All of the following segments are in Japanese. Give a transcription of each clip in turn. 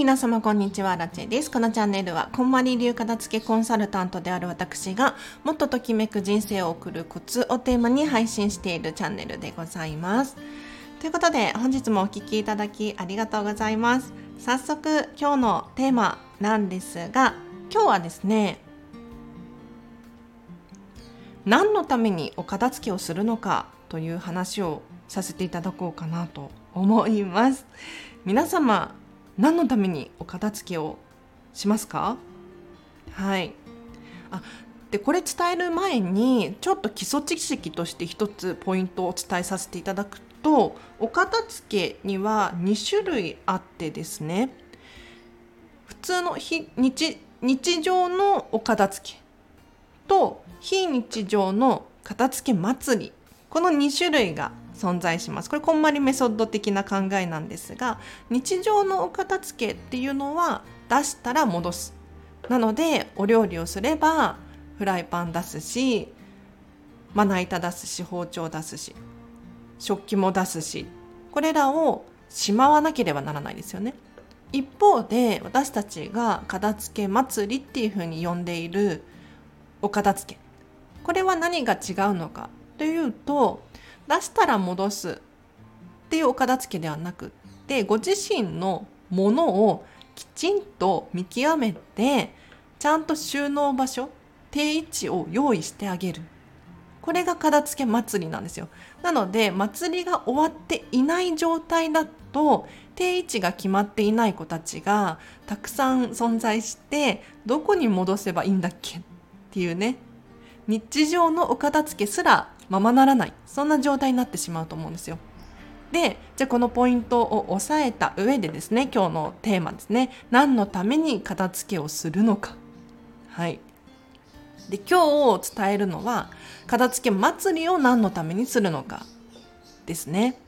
皆様こんにちは、ラチェです。このチャンネルは、こんまり流片付けコンサルタントである私が、もっとときめく人生を送るコツをテーマに配信しているチャンネルでございます。ということで、本日もお聴きいただきありがとうございます。早速、今日のテーマなんですが、今日はですね、何のためにお片付けをするのかという話をさせていただこうかなと思います。皆様何のためにお片付けをしますか？はい。あでこれ伝える前にちょっと基礎知識として一つポイントをお伝えさせていただくとお片付けには2種類あってですね。普通の日日日常のお片付けと非日常の片付け祭り。この2種類が存在します。これこんまりメソッド的な考えなんですが日常のお片付けっていうのは出したら戻す。なのでお料理をすればフライパン出すしまな板出すし包丁出すし食器も出すしこれらをしまわなければならないですよね。一方で私たちが片付け祭りっていうふうに呼んでいるお片付けこれは何が違うのかというと出したら戻すっていうお片付けではなくってご自身のものをきちんと見極めてちゃんと収納場所定位置を用意してあげる。これが片付け祭りなんですよ。なので祭りが終わっていない状態だと定位置が決まっていない子たちがたくさん存在してどこに戻せばいいんだっけっていうね。日常のお片付けすらままならないそんな状態になってしまうと思うんですよ。でじゃあこのポイントを押さえた上でですね今日のテーマですね何のために片付けをするのか。はいで今日伝えるのは片付け祭りを何のためにするのかですね。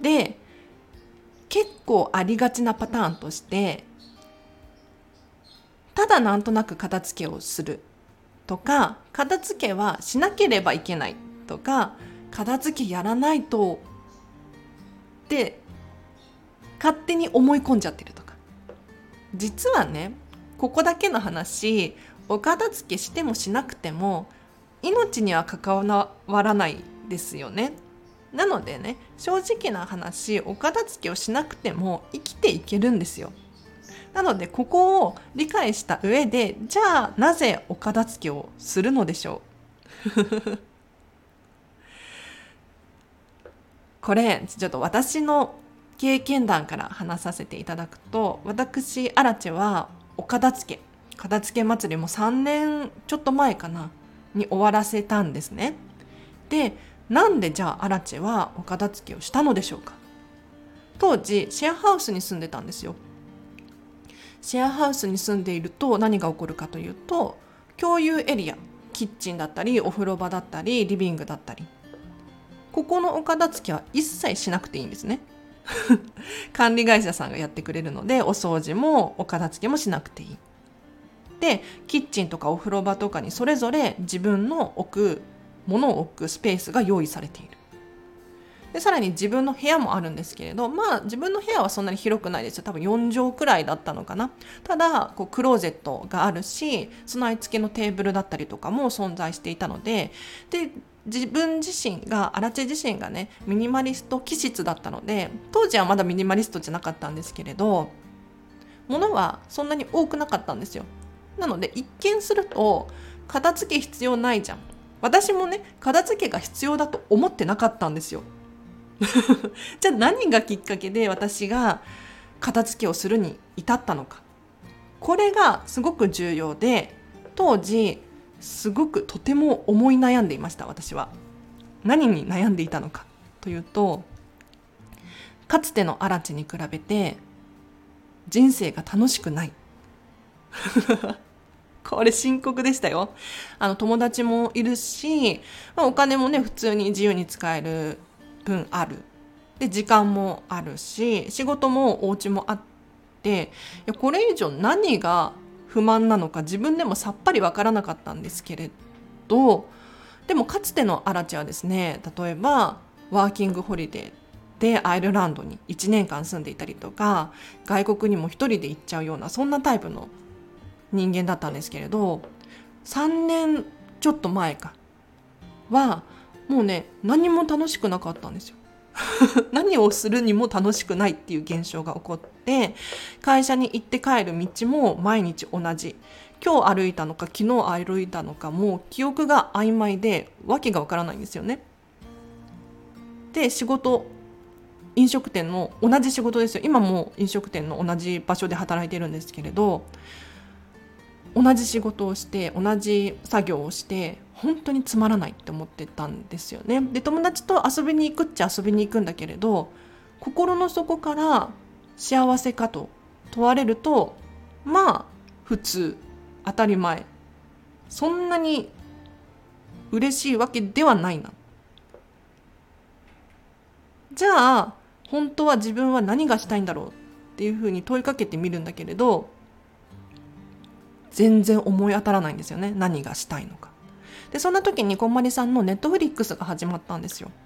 で結構ありがちなパターンとしてただなんとなく片付けをするとか片付けはしなければいけないとか片付けやらないとって勝手に思い込んじゃってるとか実はねここだけの話お片付けしてもしなくても命には関わらないですよね。なのでね正直な話お片付けをしなくても生きていけるんですよ。なのでここを理解した上でじゃあなぜお片付けをするのでしょう？これちょっと私の経験談から話させていただくと私アラチェはお片付け。片付け祭りも3年ちょっと前かなに終わらせたんですね。でなんでじゃあアラチェはお片付けをしたのでしょうか？当時シェアハウスに住んでたんですよ。シェアハウスに住んでいると何が起こるかというと共有エリアキッチンだったりお風呂場だったりリビングだったり。ここのお片付けは一切しなくていいんですね。管理会社さんがやってくれるのでお掃除もお片付けもしなくていい。でキッチンとかお風呂場とかにそれぞれ自分の置くものを置くスペースが用意されている。でさらに自分の部屋もあるんですけれどまあ自分の部屋はそんなに広くないですよ。多分4畳くらいだったのかな。ただこうクローゼットがあるし備え付けのテーブルだったりとかも存在していたのでで自分自身が荒地自身がねミニマリスト気質だったので当時はまだミニマリストじゃなかったんですけれど物はそんなに多くなかったんですよ。なので一見すると片付け必要ないじゃん。私もね片付けが必要だと思ってなかったんですよ。じゃあ何がきっかけで私が片付けをするに至ったのか。これがすごく重要で当時すごくとても思い悩んでいました私は。何に悩んでいたのかというとかつての荒地に比べて人生が楽しくない。これ深刻でしたよ。あの友達もいるし、まあ、お金もね普通に自由に使える分ある。で時間もあるし仕事もお家もあっていやこれ以上何が不満なのか自分でもさっぱりわからなかったんですけれどでもかつてのアラチはですね例えばワーキングホリデーでアイルランドに1年間住んでいたりとか外国にも一人で行っちゃうようなそんなタイプの人間だったんですけれど3年ちょっと前かはもうね何も楽しくなかったんですよ。何をするにも楽しくないっていう現象が起こって会社に行って帰る道も毎日同じ今日歩いたのか昨日歩いたのかもう記憶が曖昧で訳がわからないんですよね。で仕事飲食店の同じ仕事ですよ今も飲食店の同じ場所で働いてるんですけれど同じ仕事をして同じ作業をして本当につまらないって思ってたんですよね。で友達と遊びに行くっちゃ遊びに行くんだけれど心の底から幸せかと問われるとまあ普通当たり前そんなに嬉しいわけではないな。じゃあ本当は自分は何がしたいんだろうっていうふうに問いかけてみるんだけれど全然思い当たらないんですよね何がしたいのか。でそんな時にこんまりさんのネットフリックスが始まったんですよ。ネッ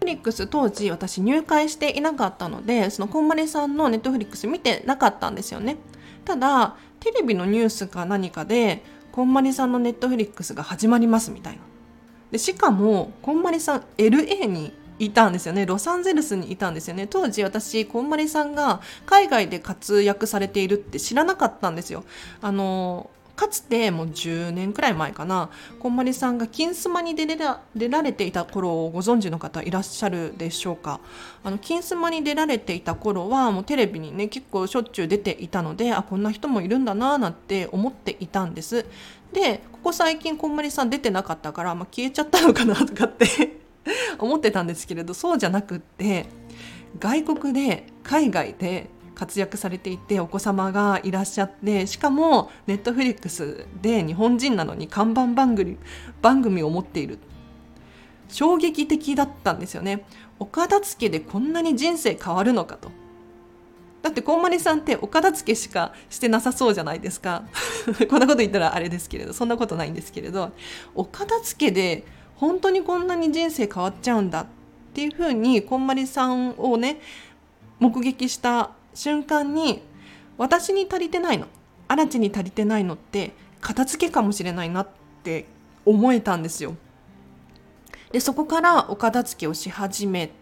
トフリックス当時私入会していなかったのでそのこんまりさんのネットフリックス見てなかったんですよね。ただテレビのニュースか何かでこんまりさんのネットフリックスが始まりますみたいな。でしかもこんまりさん LA にいたんですよね。ロサンゼルスにいたんですよね。当時私こんまりさんが海外で活躍されているって知らなかったんですよ。あのかつてもう10年くらい前かな。こんまりさんが「金スマ」に出られていた頃をご存知の方いらっしゃるでしょうか。あの金スマに出られていた頃はもうテレビにね結構しょっちゅう出ていたのであこんな人もいるんだななんて思っていたんです。でここ最近こんまりさん出てなかったから、まあ、消えちゃったのかなとかって 思ってたんですけれどそうじゃなくって外国で海外で活躍されていてお子様がいらっしゃってしかもネットフリックスで日本人なのに看板番組番組を持っている。衝撃的だったんですよね。岡田付でこんなに人生変わるのかと。だってこんまりさんって岡田付しかしてなさそうじゃないですか。こんなこと言ったらあれですけれどそんなことないんですけれど岡田付で本当にこんなに人生変わっちゃうんだっていうふうにこんまりさんをね目撃した瞬間に私に足りてないの荒地に足りてないのって片付けかもしれないなって思えたんですよ。でそこからお片付けをし始め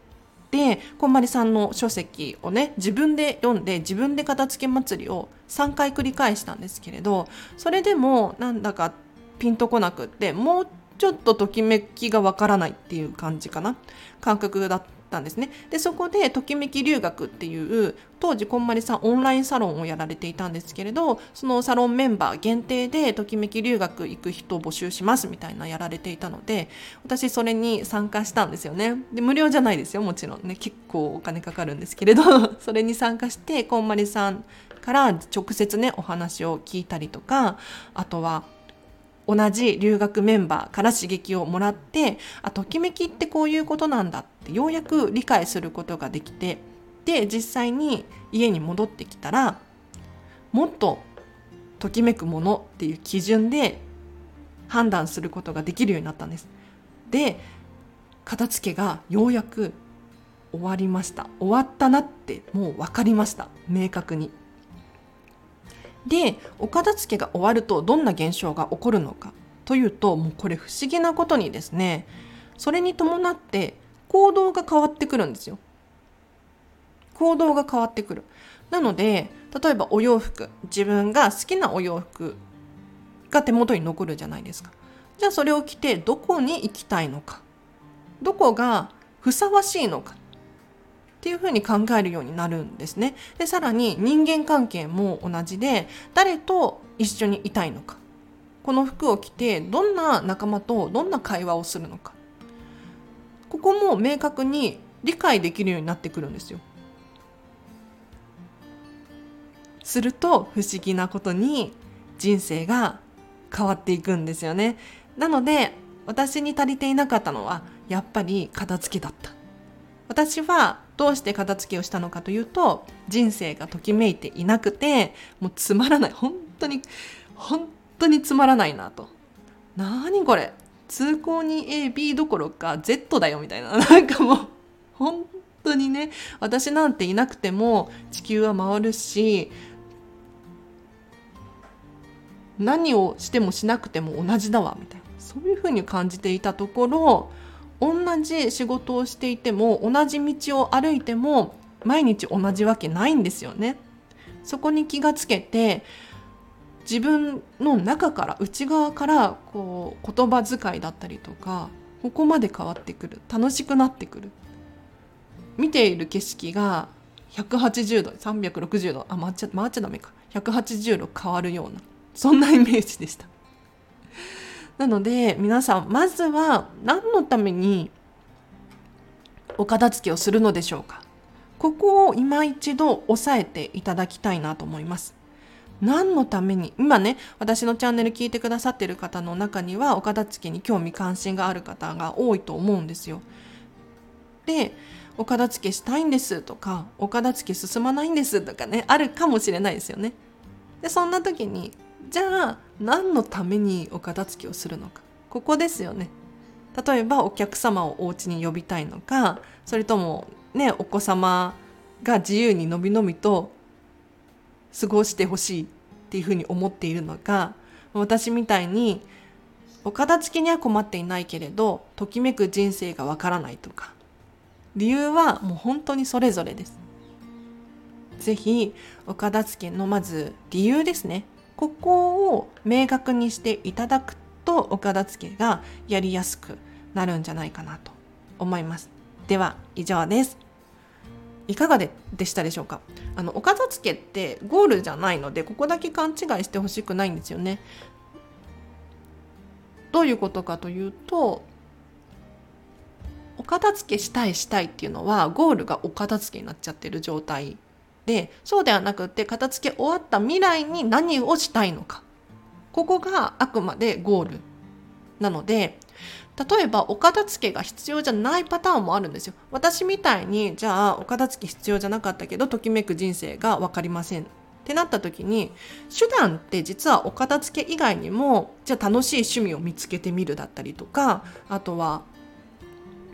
てこんまりさんの書籍をね自分で読んで自分で片付け祭りを3回繰り返したんですけれどそれでもなんだかピンとこなくってもうちょっとときめきがわからないっていう感じかな。感覚だったんですね。でそこでときめき留学っていう当時こんまりさんオンラインサロンをやられていたんですけれどそのサロンメンバー限定でときめき留学行く人を募集しますみたいなやられていたので私それに参加したんですよね。で無料じゃないですよ。もちろんね。結構お金かかるんですけれど それに参加してこんまりさんから直接ねお話を聞いたりとかあとは同じ留学メンバーから刺激をもらってあときめきってこういうことなんだってようやく理解することができてで実際に家に戻ってきたらもっとときめくものっていう基準で判断することができるようになったんです。で片付けがようやく終わりました。終わったなってもう分かりました。明確に。でお片付けが終わるとどんな現象が起こるのかというともうこれ不思議なことにですねそれに伴って行動が変わってくるんですよ。行動が変わってくる。なので例えばお洋服自分が好きなお洋服が手元に残るじゃないですか。じゃあそれを着てどこに行きたいのかどこがふさわしいのかっていうふうに考えるようになるんですね。でさらに人間関係も同じで誰と一緒にいたいのかこの服を着てどんな仲間とどんな会話をするのかここも明確に理解できるようになってくるんですよ。すると不思議なことに人生が変わっていくんですよね。なので私に足りていなかったのはやっぱり片付けだった。私はどうして片付けをしたのかというと人生がときめいていなくてもうつまらない。本当に本当につまらないなと。何これ。通行に AB どころか Z だよみたいな。なんかもう本当にね私なんていなくても地球は回るし何をしてもしなくても同じだわみたいな。そういうふうに感じていたところ同じ仕事をしていても同じ道を歩いても毎日同じわけないんですよね。そこに気がつけて自分の中から内側からこう言葉遣いだったりとかここまで変わってくる。楽しくなってくる。見ている景色が180度360度あ回っちゃ回っちゃダメか。180度変わるようなそんなイメージでした。なので皆さんまずは何のためにお片付けをするのでしょうか？ここを今一度押さえていただきたいなと思います。何のために？今ね私のチャンネル聞いてくださってる方の中にはお片付けに興味関心がある方が多いと思うんですよ。でお片付けしたいんですとかお片付け進まないんですとかねあるかもしれないですよね。でそんな時にじゃあ何のためにお片付けをするのか。ここですよね。例えばお客様をお家に呼びたいのかそれともねお子様が自由にのびのびと過ごしてほしいっていうふうに思っているのか私みたいにお片付けには困っていないけれどときめく人生がわからないとか。理由はもう本当にそれぞれです。ぜひお片付けのまず理由ですね。ここを明確にしていただくとお片付けがやりやすくなるんじゃないかなと思います。では以上です。いかがででしたでしょうか？あのお片付けってゴールじゃないのでここだけ勘違いしてほしくないんですよね。どういうことかというとお片付けしたいしたいっていうのはゴールがお片付けになっちゃってる状態でそうではなくって片付け終わった未来に何をしたいのか。ここがあくまでゴール。なので例えばお片付けが必要じゃないパターンもあるんですよ。私みたいにじゃあお片付け必要じゃなかったけどときめく人生が分かりません。ってなった時に手段って実はお片付け以外にもじゃあ楽しい趣味を見つけてみるだったりとかあとは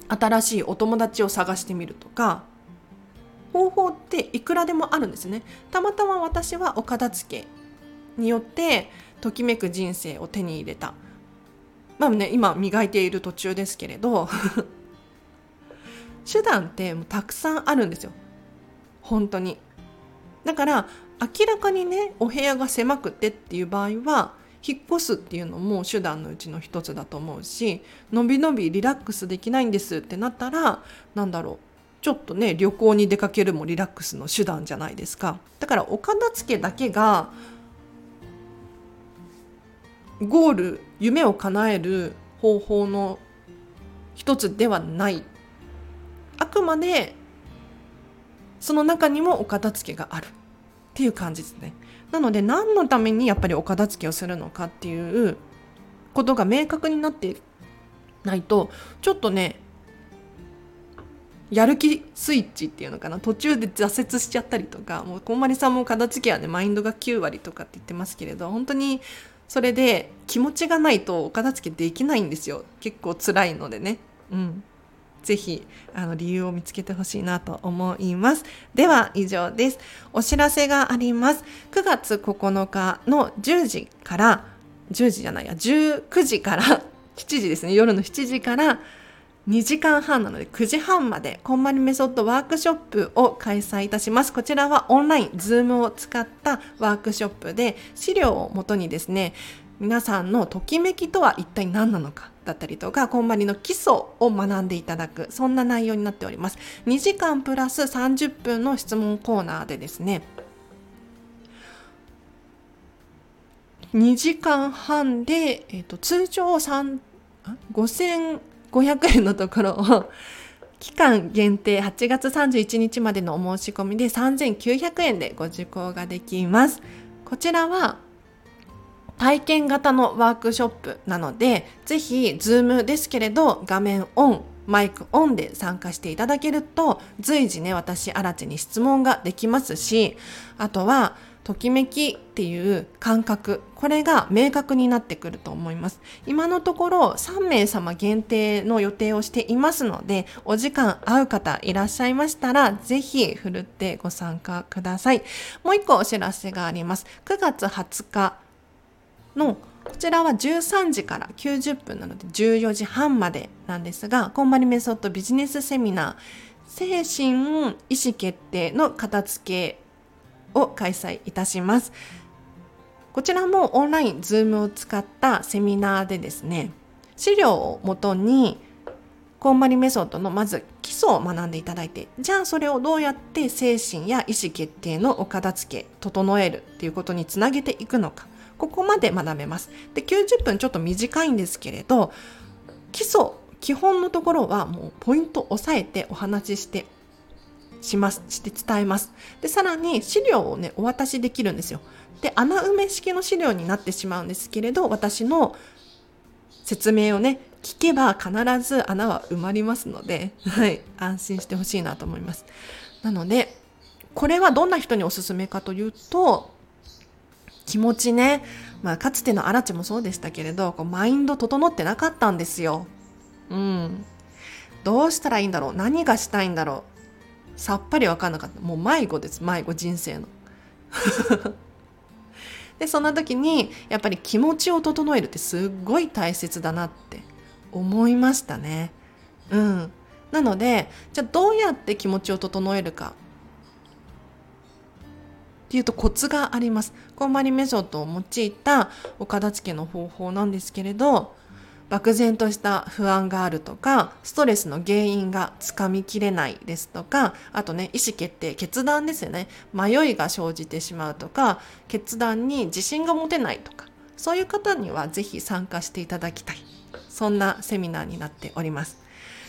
新しいお友達を探してみるとか方法っていくらでもあるんですね。たまたま私はお片付けによってときめく人生を手に入れた。まあね今磨いている途中ですけれど 手段ってもうたくさんあるんですよ。本当に。だから明らかにねお部屋が狭くてっていう場合は引っ越すっていうのも手段のうちの一つだと思うしのびのびリラックスできないんですってなったら何だろう。ちょっとね旅行に出かけるもリラックスの手段じゃないですか。だからお片付けだけがゴール夢を叶える方法の一つではない。あくまでその中にもお片付けがある。っていう感じですね。なので何のためにやっぱりお片付けをするのかっていうことが明確になってないとちょっとねやる気スイッチっていうのかな？途中で挫折しちゃったりとかもうこんまりさんも片付けはねマインドが9割とかって言ってますけれど本当にそれで気持ちがないとお片付けできないんですよ。結構辛いのでね。うん。ぜひあの理由を見つけてほしいなと思います。では以上です。お知らせがあります。9月9日の10時から10時じゃないや19時から 7時ですね。夜の7時から2時間半なので9時半までこんまりメソッドワークショップを開催いたします。こちらはオンライン、ズームを使ったワークショップで資料をもとにですね、皆さんのときめきとは一体何なのかだったりとか、こんまりの基礎を学んでいただく、そんな内容になっております。2時間プラス30分の質問コーナーでですね、2時間半で、えーと、通常3 5000 500円のところを期間限定8月31日までのお申し込みで3900円でご受講ができます。こちらは体験型のワークショップなので、ぜひ、 Zoom ですけれど、画面オン、マイクオンで参加していただけると、随時ね、私、新地に質問ができますし、あとは、ときめきっていう感覚。これが明確になってくると思います。今のところ3名様限定の予定をしていますのでお時間合う方いらっしゃいましたらぜひふるってご参加ください。もう一個お知らせがあります。9月20日のこちらは13時から90分なので14時半までなんですがこんまりメソッドビジネスセミナー精神意思決定の片付けを開催いたします。こちらもオンライン、ズームを使ったセミナーでですね、資料をもとに、こんまりメソッドのまず基礎を学んでいただいて、じゃあそれをどうやって精神や意思決定のお片付け、整えるっていうことにつなげていくのか、ここまで学べます。で、90分ちょっと短いんですけれど、基礎、基本のところはもうポイント押さえてお話ししてします、して伝えます。で、さらに資料をね、お渡しできるんですよ。で、穴埋め式の資料になってしまうんですけれど、私の説明をね、聞けば必ず穴は埋まりますので、はい、安心してほしいなと思います。なので、これはどんな人におすすめかというと、気持ちね、まあ、かつてのアラチもそうでしたけれど、こうマインド整ってなかったんですよ。うん。どうしたらいいんだろう？何がしたいんだろう？さっぱり分かんなかった。もう迷子です迷子人生の。でそんな時にやっぱり気持ちを整えるってすっごい大切だなって思いましたね。うん。なのでじゃあどうやって気持ちを整えるか。っていうとコツがあります。こんまりメソッドを用いたお片付けの方法なんですけれど漠然とした不安があるとか、ストレスの原因がつかみきれないですとか、あとね、意思決定、決断ですよね。迷いが生じてしまうとか、決断に自信が持てないとか、そういう方にはぜひ参加していただきたい。そんなセミナーになっております。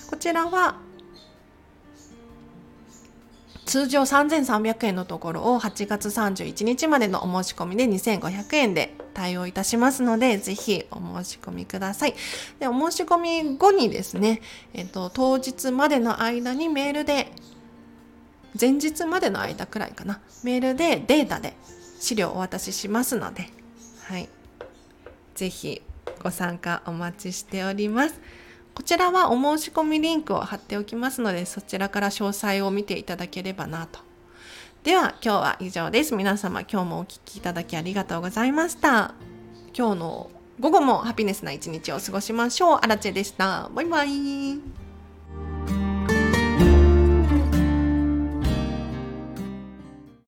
こちらは通常3300円のところを8月31日までのお申し込みで2500円で対応いたしますので、ぜひお申し込みください。で、お申し込み後にですね、えっと、当日までの間にメールで、前日までの間くらいかな、メールでデータで資料をお渡ししますので、はい。ぜひご参加お待ちしております。こちらはお申し込みリンクを貼っておきますので、そちらから詳細を見ていただければなと。では今日は以上です。皆様今日もお聴きいただきありがとうございました。今日の午後もハピネスな一日を過ごしましょう。アラチェでした。バイバイ。